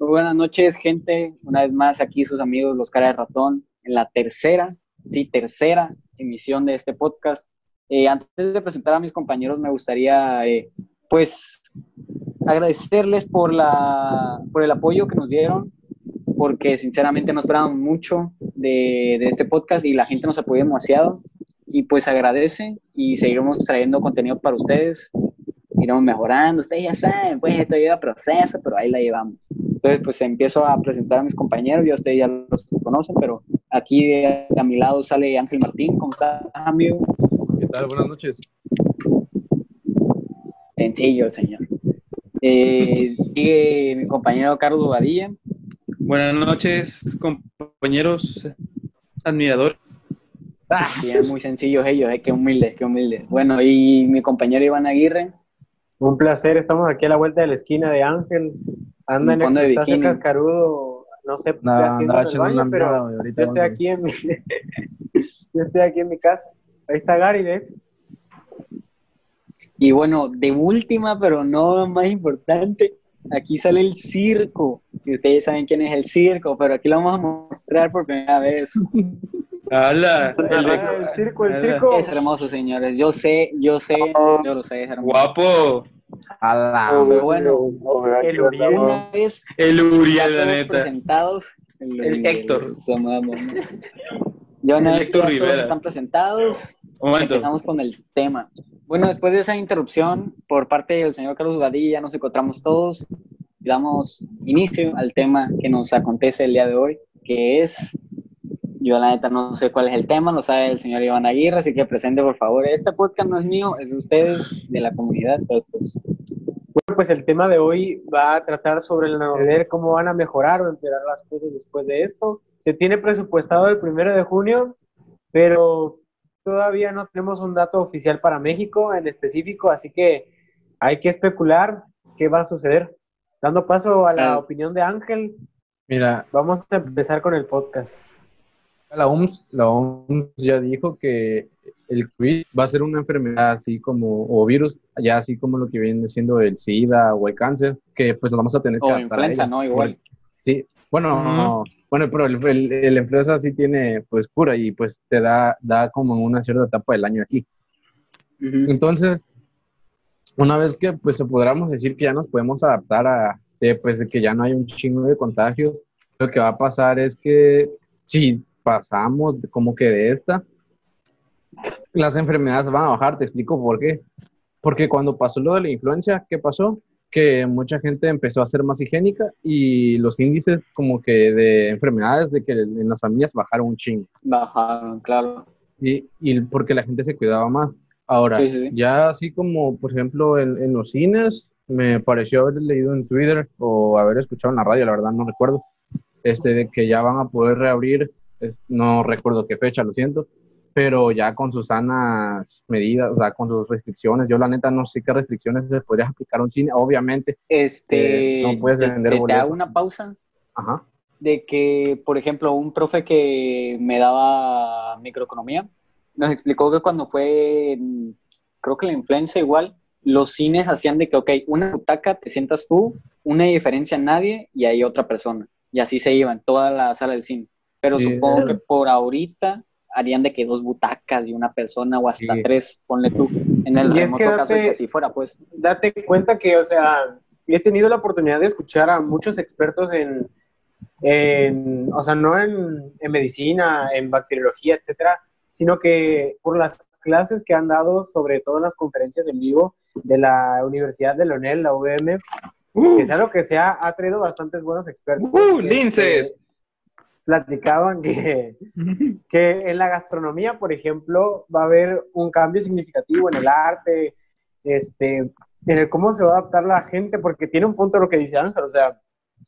Muy buenas noches, gente. Una vez más aquí sus amigos Los Cara de Ratón en la tercera, sí, tercera emisión de este podcast. Eh, antes de presentar a mis compañeros, me gustaría, eh, pues, agradecerles por, la, por el apoyo que nos dieron, porque sinceramente nos esperábamos mucho de, de este podcast y la gente nos apoyó demasiado. Y pues agradece y seguiremos trayendo contenido para ustedes iremos mejorando. Ustedes ya saben, pues esto lleva proceso, pero ahí la llevamos. Entonces, pues empiezo a presentar a mis compañeros, ya ustedes ya los conocen, pero aquí a mi lado sale Ángel Martín. ¿Cómo estás, amigo? ¿Qué tal? Buenas noches. Sencillo el señor. Eh, sigue mi compañero Carlos Badilla. Buenas noches, compañeros admiradores. Ah, bien, muy sencillos ellos, eh, qué humildes, qué humildes. Bueno, y mi compañero Iván Aguirre. Un placer, estamos aquí a la vuelta de la esquina de Ángel. Anda en, fondo el de está bikini. cascarudo, no sé, No, haciendo el baño, una pero yo estoy aquí en mi, yo estoy aquí en mi casa. Ahí está Gary, ¿ves? Y bueno, de última, pero no más importante, aquí sale el circo. Y ustedes saben quién es el circo, pero aquí lo vamos a mostrar por primera vez. ¡Hala! El Ah, el circo, el circo. Es hermoso, señores. Yo sé, yo sé, yo lo sé, es hermoso. guapo. A la bueno, El Uriel. una vez El Uriel, la neta. presentados. El Héctor. Ya una vez Héctor todos Rivera. están presentados, empezamos con el tema. Bueno, después de esa interrupción por parte del señor Carlos Badilla, nos encontramos todos y damos inicio al tema que nos acontece el día de hoy, que es, yo la neta no sé cuál es el tema, lo sabe el señor Iván Aguirre, así que presente por favor. Este podcast no es mío, es de ustedes, de la comunidad, entonces pues, Bueno, pues el tema de hoy va a tratar sobre el ver cómo van a mejorar o empeorar las cosas después de esto. Se tiene presupuestado el primero de junio, pero todavía no tenemos un dato oficial para México en específico, así que hay que especular qué va a suceder. Dando paso a la Claro. opinión de Ángel, Mira, vamos a empezar con el podcast. La OMS, la OMS ya dijo que el COVID va a ser una enfermedad así como, o virus, ya así como lo que viene siendo el SIDA o el cáncer, que pues nos vamos a tener o influenza. ¿no? Igual. Sí, bueno, bueno, pero el, el, el influenza sí tiene pues cura y pues te da, da como una cierta etapa del año aquí. Entonces, una vez que pues podamos decir que ya nos podemos adaptar a eh, pues de que ya no hay un chingo de contagios, lo que va a pasar es que si pasamos como que de esta, las enfermedades van a bajar, te explico por qué. Porque cuando pasó lo de la influencia, ¿qué pasó? Que mucha gente empezó a ser más higiénica y los índices como que de enfermedades de que en las familias bajaron un chingo. Bajaron, claro. Y, y porque la gente se cuidaba más. Ahora, Sí, sí, sí. ya así como, por ejemplo, en, en los cines, me pareció haber leído en Twitter o haber escuchado en la radio, la verdad no recuerdo, este, de que ya van a poder reabrir, es- no recuerdo qué fecha, lo siento, pero ya con sus sanas medidas, o sea, con sus restricciones. Yo la neta no sé qué restricciones se podría aplicar a un cine, obviamente. Este, Eh, no puedes vender te- te hago boletos. una pausa. Ajá. de que, por ejemplo, un profe que me daba microeconomía nos explicó que cuando fue, en- creo que la influenza igual, los cines hacían de que, ok, una butaca te sientas tú, una diferencia nadie y hay otra persona. Y así se iban, toda la sala del cine. Pero Sí. supongo que por ahorita harían de que dos butacas y una persona o hasta Sí. tres, ponle tú, en el Y es remoto que caso que así fuera, pues. date cuenta que, o sea, he tenido la oportunidad de escuchar a muchos expertos en, en o sea, no en, en medicina, en bacteriología, etcétera, sino que por las clases que han dado, sobre todo en las conferencias en vivo de la Universidad de Leonel, la UVM, que es algo que se ha, ha traído bastantes buenos expertos. ¡Uh, Este, linces! Platicaban que, que en la gastronomía, por ejemplo, va a haber un cambio significativo en el arte, este, en el cómo se va a adaptar la gente, porque tiene un punto lo que dice Ángel, o sea,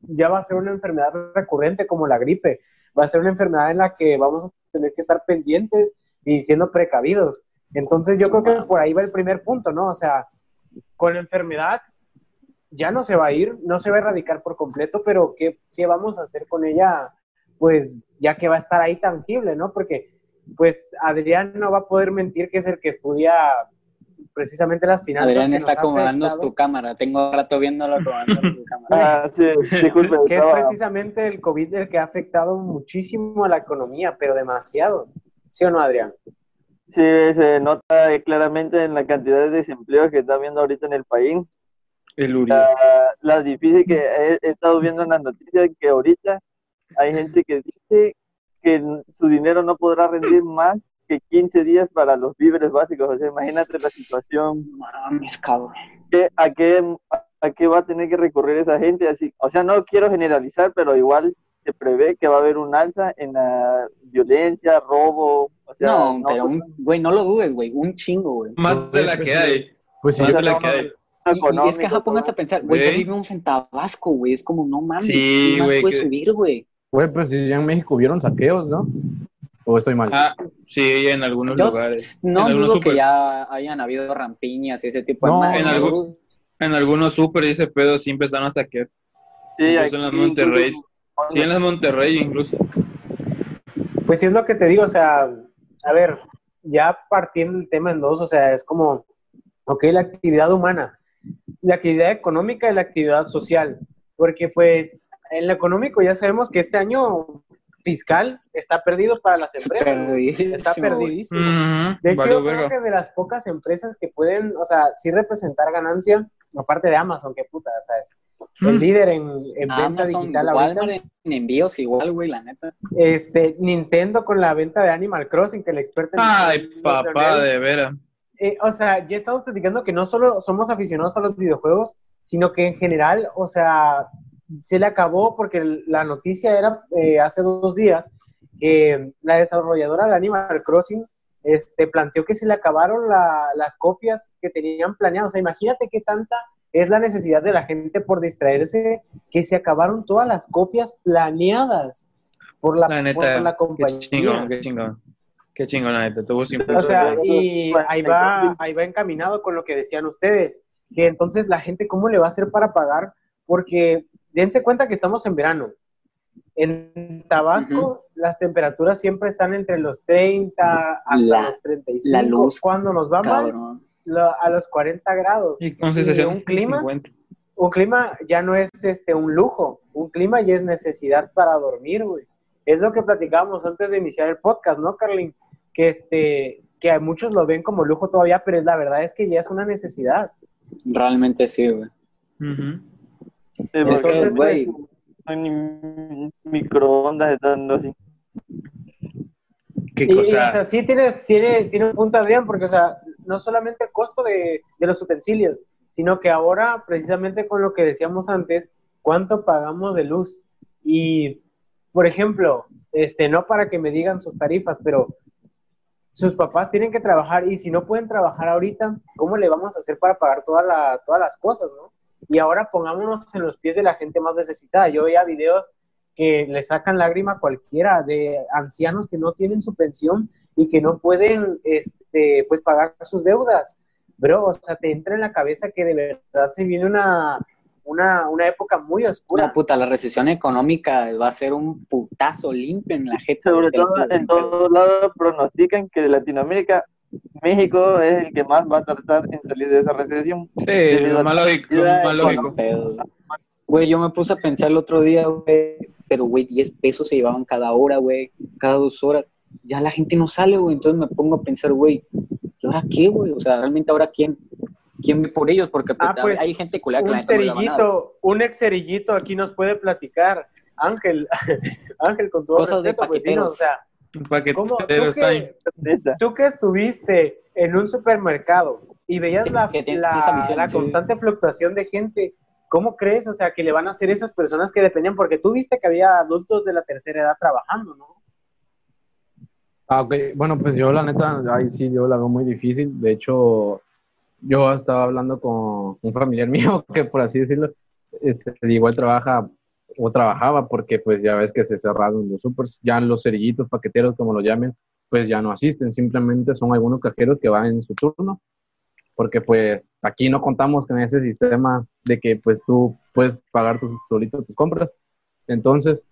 ya va a ser una enfermedad recurrente como la gripe, va a ser una enfermedad en la que vamos a tener que estar pendientes y siendo precavidos. Entonces yo creo que por ahí va el primer punto, ¿no? O sea, con la enfermedad ya no se va a ir, no se va a erradicar por completo, pero ¿qué, qué vamos a hacer con ella? Pues ya que va a estar ahí tangible, ¿no? Porque pues Adrián no va a poder mentir que es el que estudia precisamente las finanzas. Adrián está acomodando tu cámara. Tengo rato viéndolo acomodando tu cámara. Ah, sí, disculpe, Que es precisamente el COVID el que ha afectado muchísimo a la economía, pero demasiado. ¿Sí o no, Adrián? sí, se nota claramente en la cantidad de desempleo que está habiendo ahorita en el país. El Uri. La, la difícil que he, he estado viendo en las noticias que ahorita hay gente que dice que su dinero no podrá rendir más que 15 días para los víveres básicos. O sea, imagínate la situación Mames, cabrón. ¿qué- a, qué, ¿A qué va a tener que recurrir esa gente? Así, o sea, no quiero generalizar, pero igual se prevé que va a haber un alza en la violencia, robo. O sea, No, pero, un- güey, no lo dudes, güey. Un chingo, güey. Más de la que hay. Pues sí, Más yo, de la que hay. Y, y es que, ajá, pónganse a pensar, güey, ya Güey. vivimos en Tabasco, güey. Es como, no mames, Sí, ¿qué más puede que- subir, güey? Güey, pues si ya en México hubieron saqueos, ¿no? ¿O estoy mal? Ah, sí, en algunos Yo lugares. no en algunos dudo que super- ya hayan habido rampiñas y ese tipo de No, madres, en no algún- dudo. En algunos super y ese pedo sí empezaron a saquear. Sí, Incluso en las Monterrey. incluso- Sí, en las Monterrey incluso. Pues sí es lo que te digo, o sea, a ver, ya partiendo el tema en dos, o sea, es como, ok, la actividad humana, la actividad económica y la actividad social, porque pues en lo económico ya sabemos que este año fiscal está perdido para las empresas, Perdidísimo, está perdidísimo. De hecho, yo creo verga. que de las pocas empresas que pueden, o sea, sí representar ganancia, aparte de Amazon, que puta, o sea, es el Mm. líder en, en venta Amazon, digital ahorita. Walmart en envíos igual, güey, la neta. Este, Nintendo con la venta de Animal Crossing, que el experto en- Ay, en papá, de veras. Eh, o sea, ya estamos platicando que no solo somos aficionados a los videojuegos, sino que en general, o sea, se le acabó porque la noticia era eh, hace dos días que la desarrolladora de Animal Crossing este, planteó que se le acabaron la- las copias que tenían planeadas. O sea, imagínate qué tanta es la necesidad de la gente por distraerse que se acabaron todas las copias planeadas por la, La por neta, la qué compañía. chingón, qué chingón. Qué chingón, la neta. Tuvo sin O sea, y ahí va, ahí va encaminado con lo que decían ustedes, que entonces la gente, ¿cómo le va a hacer para pagar? Porque dense cuenta que estamos en verano. En Tabasco las temperaturas siempre están entre los 30 hasta La- los 35. la luz, Cuando nos va mal, lo- a los 40 grados. Y con Y un clima, 50. un clima ya no es este un lujo, un clima ya es necesidad para dormir, güey. Es lo que platicábamos antes de iniciar el podcast, ¿no, Carlin? Que este que a muchos lo ven como lujo todavía, pero la verdad es que ya es una necesidad. Realmente sí, güey. Sí, Entonces, güey, pues, no hay ni microondas estando así. Qué y, y, o sea, sí tiene, tiene, tiene un punto Adrián, porque, o sea, no solamente el costo de, de los utensilios, sino que ahora, precisamente con lo que decíamos antes, cuánto pagamos de luz. Y, por ejemplo, este, no para que me digan sus tarifas, pero sus papás tienen que trabajar y si no pueden trabajar ahorita, ¿cómo le vamos a hacer para pagar toda la, todas las cosas, no? Y ahora pongámonos en los pies de la gente más necesitada. Yo veía videos que le sacan lágrima a cualquiera de ancianos que no tienen su pensión y que no pueden este, pues pagar sus deudas. Bro, o sea, te entra en la cabeza que de verdad se viene una, una, una época muy oscura. Una puta, la recesión económica va a ser un putazo limpio en la gente. Sobre todo en todos lados pronostican que de Latinoamérica, México es el que más va a tratar en salir de esa recesión. Sí, lo más la lógico. más de lógico. Güey, yo me puse a pensar el otro día, güey, pero güey, 10 pesos se llevaban cada hora, güey, cada dos horas. Ya la gente no sale, güey, entonces me pongo a pensar, güey, ¿y ahora qué, güey? O sea, realmente ahora quién, quién ve por ellos, porque Ah, pues, pues hay gente culera que la un neta no le va a nada. cerillito, un ex cerillito aquí nos puede platicar. Ángel, Ángel, con todo Cosas de respeto, pues, dinos, paqueteros. o sea, ¿cómo, tú, que, Esa. tú que estuviste en un supermercado y veías la, la- sí. constante fluctuación de gente, ¿cómo crees, o sea, que le van a hacer esas personas que dependían? Porque tú viste que había adultos de la tercera edad trabajando, ¿no? Ah, ok. Bueno, pues yo la neta, ahí sí, yo la veo muy difícil. De hecho, yo estaba hablando con un familiar mío que, por así decirlo, este, igual trabaja o trabajaba porque pues ya ves que se cerraron los supers, ya los cerillitos, paqueteros, como lo llamen, pues ya no asisten, simplemente son algunos cajeros que van en su turno, porque pues aquí no contamos con ese sistema de que pues tú puedes pagar tus, solito tus compras. Entonces,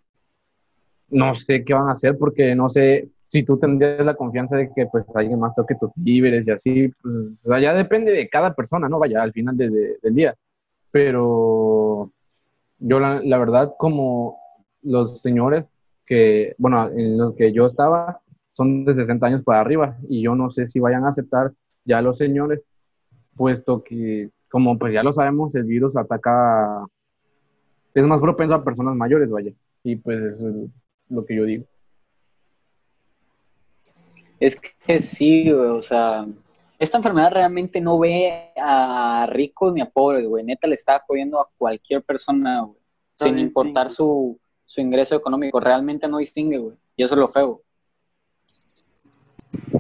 no sé qué van a hacer porque no sé si tú tendrías la confianza de que pues alguien más toque tus víveres y así, pues o sea, ya depende de cada persona, ¿no? Vaya, al final de- de- del día. Pero yo la, la verdad, como los señores que, bueno, en los que yo estaba, son de 60 años para arriba y yo no sé si vayan a aceptar ya los señores, puesto que, como pues ya lo sabemos, el virus ataca, es más propenso a personas mayores, vaya, y pues eso es lo que yo digo. Es que sí, o sea, esta enfermedad realmente no ve a ricos ni a pobres, güey. Neta le está jodiendo a cualquier persona, güey. Sin importar su, su ingreso económico. Realmente no distingue, güey. Y eso es lo feo.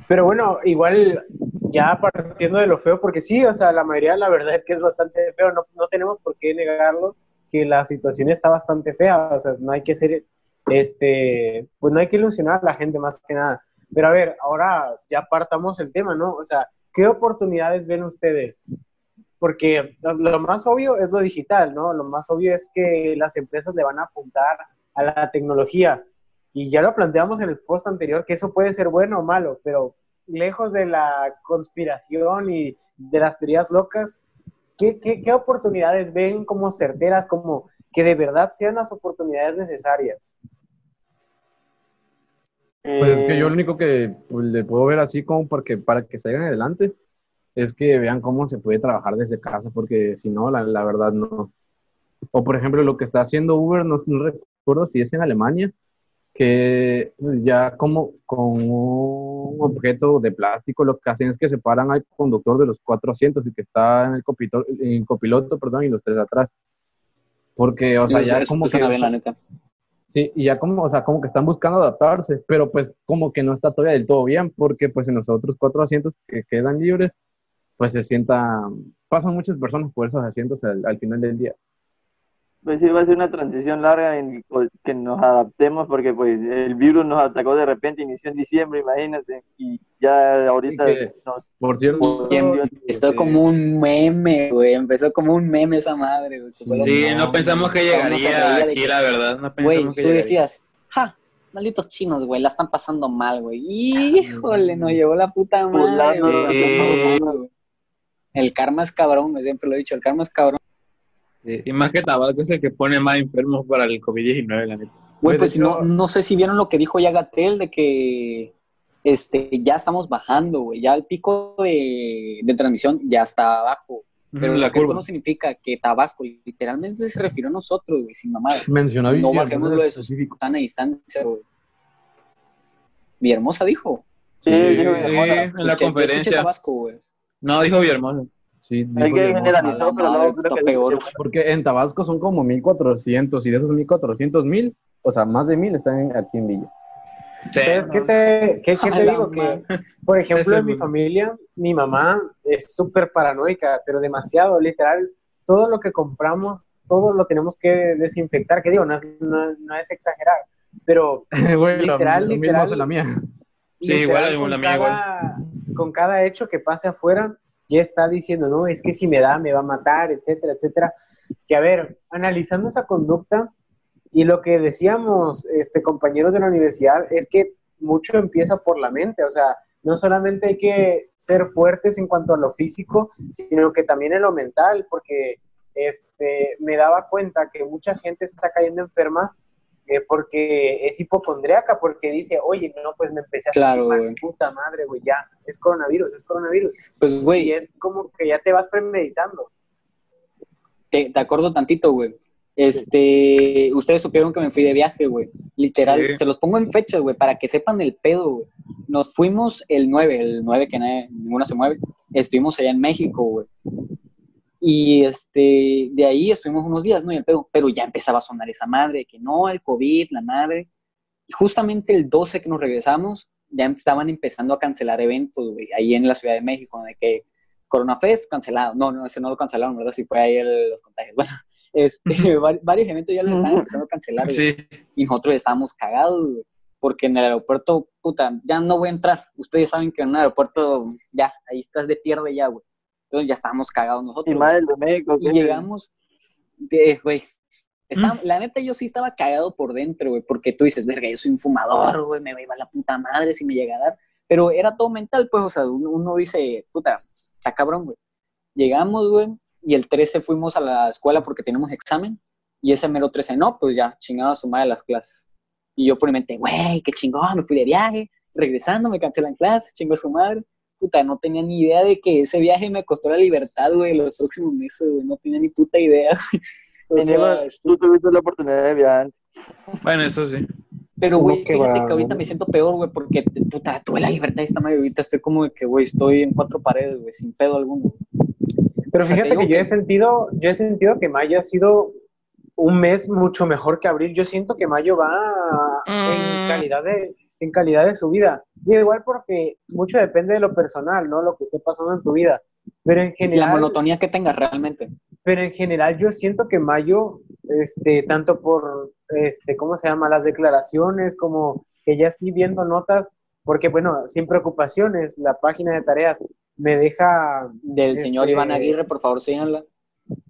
Pero bueno, igual ya partiendo de lo feo, porque sí, o sea, la mayoría la verdad es que es bastante feo, no, no tenemos por qué negarlo, que la situación está bastante fea, o sea, no hay que ser, este, pues no hay que ilusionar a la gente más que nada. Pero a ver, ahora ya partamos el tema, ¿no? O sea, ¿qué oportunidades ven ustedes? Porque lo, más obvio es lo digital, ¿no? Lo más obvio es que las empresas le van a apuntar a la tecnología. Y ya lo planteamos en el post anterior, que eso puede ser bueno o malo, pero lejos de la conspiración y de las teorías locas, ¿qué, qué, qué oportunidades ven como certeras, como que de verdad sean las oportunidades necesarias? Pues es que yo Eh, lo único que pues, le puedo ver así como porque, para que salgan adelante es que vean cómo se puede trabajar desde casa, porque si no, la, la verdad no. O por ejemplo, lo que está haciendo Uber, no, no recuerdo si es en Alemania, que ya como con un objeto de plástico lo que hacen es que separan al conductor de los cuatro asientos y que está en el copiloto, en copiloto perdón, y los tres atrás. Porque, o sea, ya eso como que... suena bien, la neta. Sí, y ya como, o sea, como que están buscando adaptarse, pero pues como que no está todavía del todo bien, porque pues en los otros cuatro asientos que quedan libres, pues se sientan, pasan muchas personas por esos asientos al, al final del día. Pues sí, va a ser una transición larga en que nos adaptemos porque pues el virus nos atacó de repente, inició en diciembre, imagínate, y ya ahorita Y que- nos- Por cierto, Y empezó Sí. como un meme, güey. Empezó como un meme esa madre, güey. Sí, no pensamos que llegaría aquí, que- la verdad. No Güey, pensamos que tú llegaría. decías, ja, malditos chinos, güey, la están pasando mal, güey. Híjole, nos llevó la puta madre, güey. güey. El karma es cabrón, güey, siempre lo he dicho, el karma es cabrón. Y más que Tabasco es el que pone más enfermos para el COVID-19, la neta. Güey, Pues, no, no sé si vieron lo que dijo ya Gatel de que este, ya estamos bajando, güey. Ya el pico de, de transmisión ya está abajo. Pero la lo que esto no significa que Tabasco literalmente se refirió a nosotros, güey, sin mamadas. mencionó No bajemos lo de eso, específico. están a distancia, güey. Villahermosa dijo. Sí, Sí, dijo Sí, en la escuché conferencia. Tabasco, güey. No, dijo Villahermosa. Sí, Hay que generalizar, pero no, creo que peor. Porque en Tabasco son como 1400 y de esos 1400 mil, o sea, más de mil están en- aquí en Villa. Sí, ¿Sabes no. qué te, qué- qué te digo? Que, por ejemplo, en mi es- familia, mi mamá es súper paranoica, pero demasiado, literal. Todo lo que compramos, todo lo tenemos que desinfectar, que digo, no es, no- no es exagerar, pero lo- Literal, lo mismo literal. hace la mía. Sí, igual, literal, la mía cada, con cada hecho que pase afuera, ya está diciendo, no, es que si me da, me va a matar, etcétera, etcétera. Que a ver, analizando esa conducta y lo que decíamos, este, compañeros de la universidad, es que mucho empieza por la mente, o sea, no solamente hay que ser fuertes en cuanto a lo físico, sino que también en lo mental, porque este, me daba cuenta que mucha gente está cayendo enferma eh, porque es hipocondriaca, porque dice, oye, no, pues me empecé a Claro, sentir puta madre, güey, ya, es coronavirus, es coronavirus. Pues, Y güey, es como que ya te vas premeditando. te, te acuerdo tantito, güey. Este, ustedes supieron que me fui de viaje, güey. Literal, Sí. se los pongo en fechas, güey, para que sepan el pedo, güey. Nos fuimos el 9, el 9 que nadie- ninguna se mueve. Estuvimos allá en México, güey. Y este, de ahí estuvimos unos días, ¿no? Y el pedo, pero ya empezaba a sonar esa madre, que no, el COVID, la madre. Y justamente el 12 que nos regresamos, ya estaban empezando a cancelar eventos, güey, ahí en la Ciudad de México, de que Corona Fest cancelado. No, no, ese no lo cancelaron, ¿verdad? Si fue ahí el- los contagios. Bueno, este, vari- varios eventos ya los estaban empezando a cancelar. Sí, Y nosotros estábamos cagados, güey. Porque en el aeropuerto, puta, ya no voy a entrar. Ustedes saben que en un aeropuerto, ya, ahí estás de pierde ya, güey. Entonces ya estábamos cagados nosotros. Y más el de México. Y llegamos, de, güey, Estaba- La neta, yo sí estaba cagado por dentro, güey, porque tú dices, verga, yo soy un fumador, güey, me va a la puta madre si me llega a dar. Pero era todo mental, pues, o sea, uno, uno dice, puta, está cabrón, güey. Llegamos, güey, y el 13 fuimos a la escuela porque teníamos examen, y ese mero 13, no, pues ya, chingaba su madre las clases. Y yo por mi mente, güey, qué chingón, me fui de viaje, regresando, me cancelan clases, chingó a su madre. Puta, no tenía ni idea de que ese viaje me costó la libertad, güey, los próximos meses, güey, no tenía ni puta idea, güey. O sea, tú tuviste la oportunidad de viajar. Bueno, eso sí. pero, güey, fíjate va, que ahorita ¿no? me siento peor, güey, porque, puta, tuve la libertad de esta madre, ahorita estoy como de que, güey, estoy en cuatro paredes, güey, sin pedo alguno. Pero O sea, te fíjate que yo he sentido, yo he sentido que mayo ha sido un mes mucho mejor que abril. Yo siento que mayo va en Mm. calidad de, en calidad de su vida. Y igual porque mucho depende de lo personal, ¿no? Lo que esté pasando en tu vida. Pero en Es la general, monotonía que tengas realmente. pero en general yo siento que mayo, este, tanto por, este, ¿cómo se llama? Las declaraciones, como que ya estoy viendo notas, porque bueno, sin preocupaciones, la página de tareas me deja Del señor Este- Iván Aguirre, por favor, síganla.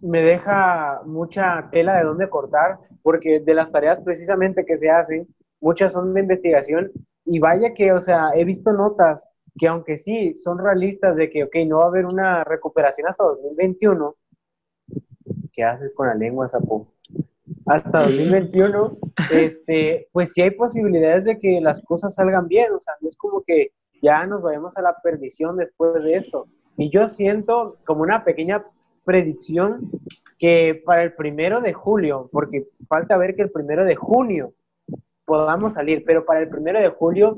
me deja mucha tela de dónde cortar, porque de las tareas precisamente que se hacen, muchas son de investigación, y vaya que, o sea, he visto notas que aunque sí son realistas de que, ok, no va a haber una recuperación hasta 2021, ¿qué haces con la lengua, sapo? Hasta 2021, este, pues sí hay posibilidades de que las cosas salgan bien, o sea, no es como que ya nos vayamos a la perdición después de esto. Y yo siento como una pequeña predicción que para el primero de julio, porque falta ver que el primero de junio podamos salir, pero para el primero de julio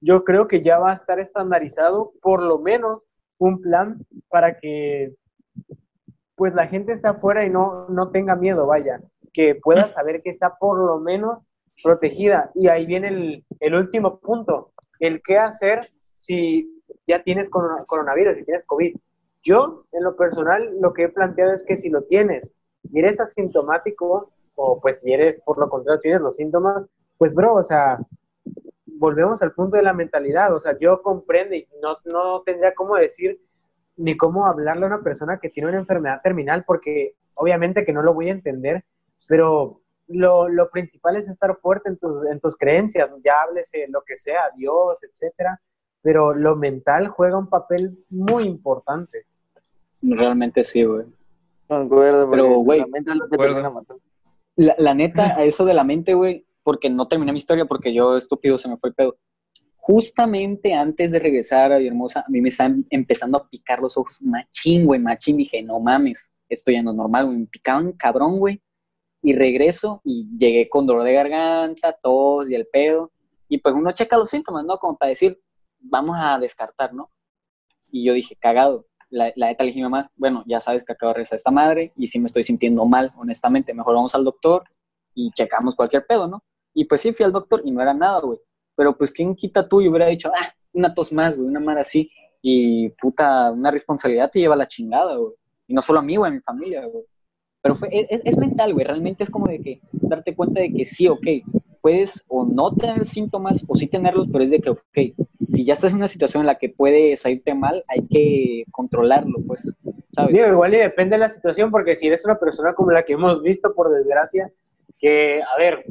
yo creo que ya va a estar estandarizado por lo menos un plan para que pues la gente esté afuera y no, no tenga miedo, vaya, que pueda saber que está por lo menos protegida. Y ahí viene el, el último punto, el qué hacer si ya tienes corona- coronavirus, si tienes COVID. Yo, en lo personal, lo que he planteado es que si lo tienes y eres asintomático, o pues si eres, por lo contrario, tienes los síntomas, pues bro, o sea, volvemos al punto de la mentalidad, o sea, yo comprendo y no, no tendría cómo decir ni cómo hablarle a una persona que tiene una enfermedad terminal, porque obviamente que no lo voy a entender, pero lo, lo principal es estar fuerte en, tus- en tus creencias, ya háblese lo que sea, Dios, etcétera, pero lo mental juega un papel muy importante. Realmente sí, güey. Concuerdo, Pero, güey. La, la neta, a eso de la mente, güey, porque no terminé mi historia, porque yo estúpido se me fue el pedo. Justamente antes de regresar a Villahermosa, a mí me estaban empezando a picar los ojos machín, güey, machín. Dije, no mames, esto ya no es normal, güey. Me picaban cabrón, güey. Y regreso y llegué con dolor de garganta, tos y el pedo. Y pues uno checa los síntomas, ¿no? Como para decir, vamos a descartar, ¿no? Y yo dije, cagado. La, la neta le dije a mamá, bueno, ya sabes que acabo de regresar esta madre y sí me estoy sintiendo mal, honestamente. Mejor vamos al doctor y checamos cualquier pedo, ¿no? Y pues sí, fui al doctor y no era nada, güey. Pero pues, ¿quién quita tú y hubiera dicho, ah, una tos más, güey, una madre así? Y puta, una responsabilidad te lleva a la chingada, güey. Y no solo a mí, güey, a mi familia, güey. Pero fue, es- es mental, güey. Realmente es como de que darte cuenta de que sí, ok, puedes o no tener síntomas o sí tenerlos, pero es de que, ok, si ya estás en una situación en la que puede salirte mal, hay que controlarlo, pues, ¿sabes? Digo, igual y depende de la situación, porque si eres una persona como la que hemos visto, por desgracia, que, a ver,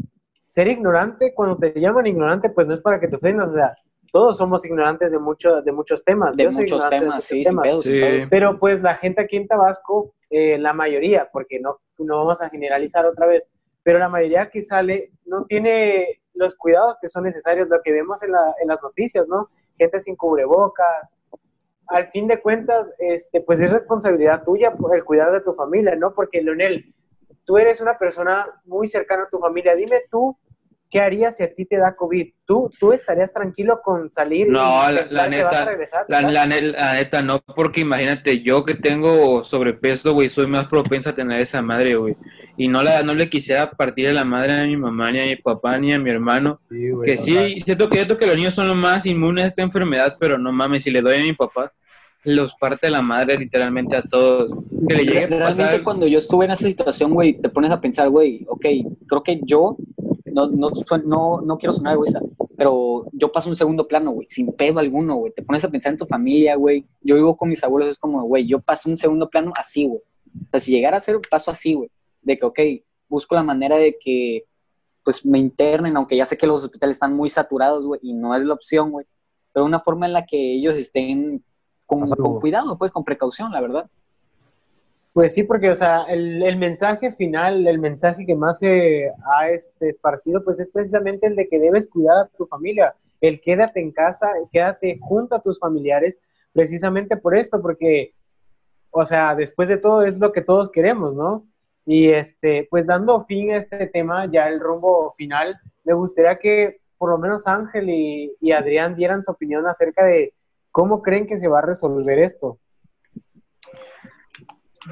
ser ignorante, cuando te llaman ignorante, pues no es para que te ofendas, o sea, todos somos ignorantes de, mucho, de muchos temas. de Yo muchos de temas, sí, sin sin Sí. pedos. Pero pues la gente aquí en Tabasco, eh, la mayoría, porque no, no vamos a generalizar otra vez, pero la mayoría que sale no tiene los cuidados que son necesarios, lo que vemos en, la- en las noticias, ¿no? Gente sin cubrebocas. Al fin de cuentas, este, pues es responsabilidad tuya el cuidar de tu familia, ¿no? Porque, Leonel, tú eres una persona muy cercana a tu familia. Dime tú, ¿qué harías si a ti te da COVID? ¿Tú, tú estarías tranquilo con salir No, y la- la que vas a neta, regresar? La, la la neta no, porque imagínate, yo que tengo sobrepeso, güey, soy más propenso a tener esa madre, güey. Y no, la, no le quisiera partir de la madre a mi mamá, ni a mi papá, ni a mi hermano. Que sí, siento que, siento que los niños son los más inmunes a esta enfermedad, pero no mames, si le doy a mi papá, los parte la madre literalmente a todos. Que le llegue a Realmente pasar... cuando yo estuve en esa situación, güey, te pones a pensar, güey, ok, creo que yo, no, no, no, no quiero sonar egoísta, pero yo paso un segundo plano, güey, sin pedo alguno, güey. Te pones a pensar en tu familia, güey. Yo vivo con mis abuelos, es como, güey, yo paso un segundo plano así, güey. O sea, si llegara a ser, paso así, güey. De que, ok, busco la manera de que pues me internen, aunque ya sé que los hospitales están muy saturados, güey, y no es la opción, güey, pero una forma en la que ellos estén con, con cuidado, pues con precaución, la verdad. Pues sí, porque, o sea, el, el, mensaje final, el mensaje que más se ha este, esparcido, pues es precisamente el de que debes cuidar a tu familia, el quédate en casa, quédate junto a tus familiares, precisamente por esto, porque, o sea, después de todo es lo que todos queremos, ¿no? Y este, pues dando fin a este tema, ya el rumbo final, me gustaría que por lo menos Ángel y, y Adrián dieran su opinión acerca de cómo creen que se va a resolver esto.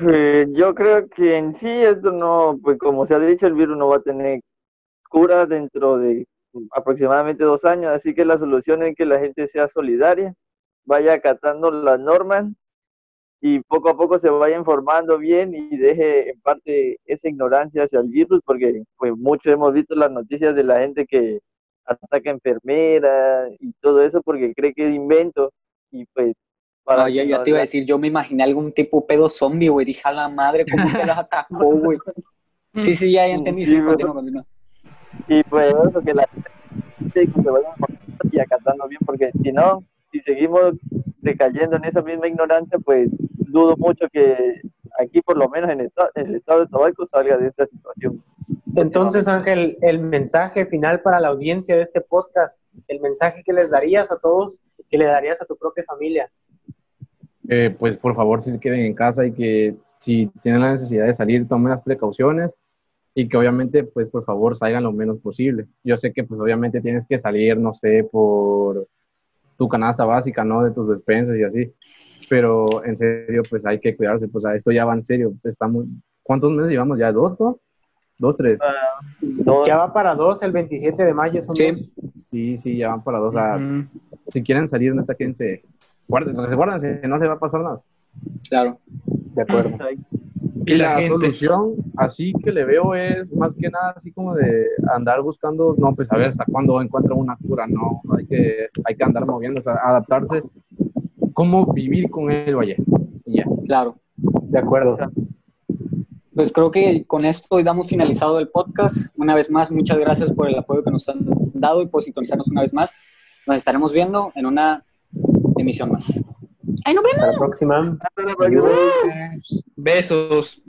Eh, yo creo que en sí esto no, pues como se ha dicho, el virus no va a tener cura dentro de aproximadamente dos años, así que la solución es que la gente sea solidaria, vaya acatando las normas y poco a poco se vaya informando bien y deje en parte esa ignorancia hacia el virus, porque pues mucho hemos visto las noticias de la gente que ataca enfermeras y todo eso porque cree que es invento y pues no, yo, te iba a decir, yo me imaginé algún tipo pedo zombie, güey. Dije a la madre, ¿cómo que las atacó, güey? Sí, sí, ya, entendí. Sí, Y pues eso, que la gente se vaya y acatando bien, porque si no, si seguimos decayendo en esa misma ignorancia, pues dudo mucho que aquí, por lo menos en el, en el estado de Tabaco, salga de esta situación. Entonces, Ángel, el mensaje final para la audiencia de este podcast, el mensaje que les darías a todos, que le darías a tu propia familia pues por favor si se queden en casa y que si tienen la necesidad de salir tomen las precauciones y que obviamente pues por favor salgan lo menos posible. Yo sé que pues obviamente tienes que salir, no sé, por tu canasta básica, ¿no? De tus despensas y así, pero en serio pues hay que cuidarse, pues a esto ya va en serio, estamos, ¿cuántos meses llevamos ya? ¿Dos, dos? ¿Dos, tres? Uh, Ya va para dos, el 27 de mayo son sí. Dos. Sí, sí, ya van para dos. Si quieren salir, neta, quédense guárdense, guárdense, no se va a pasar nada. Claro, de acuerdo. Y la, solución, así que le veo, es más que nada así como de andar buscando, no, pues a ver hasta cuándo encuentra una cura, no, hay que, hay que andar moviéndose, adaptarse, cómo vivir con y ya. Claro, de acuerdo. Pues creo que con esto damos finalizado el podcast. Una vez más, muchas gracias por el apoyo que nos han dado y por sintonizarnos una vez más. Nos estaremos viendo en una emisión más. Ay, nos vemos. Hasta la próxima. Besos.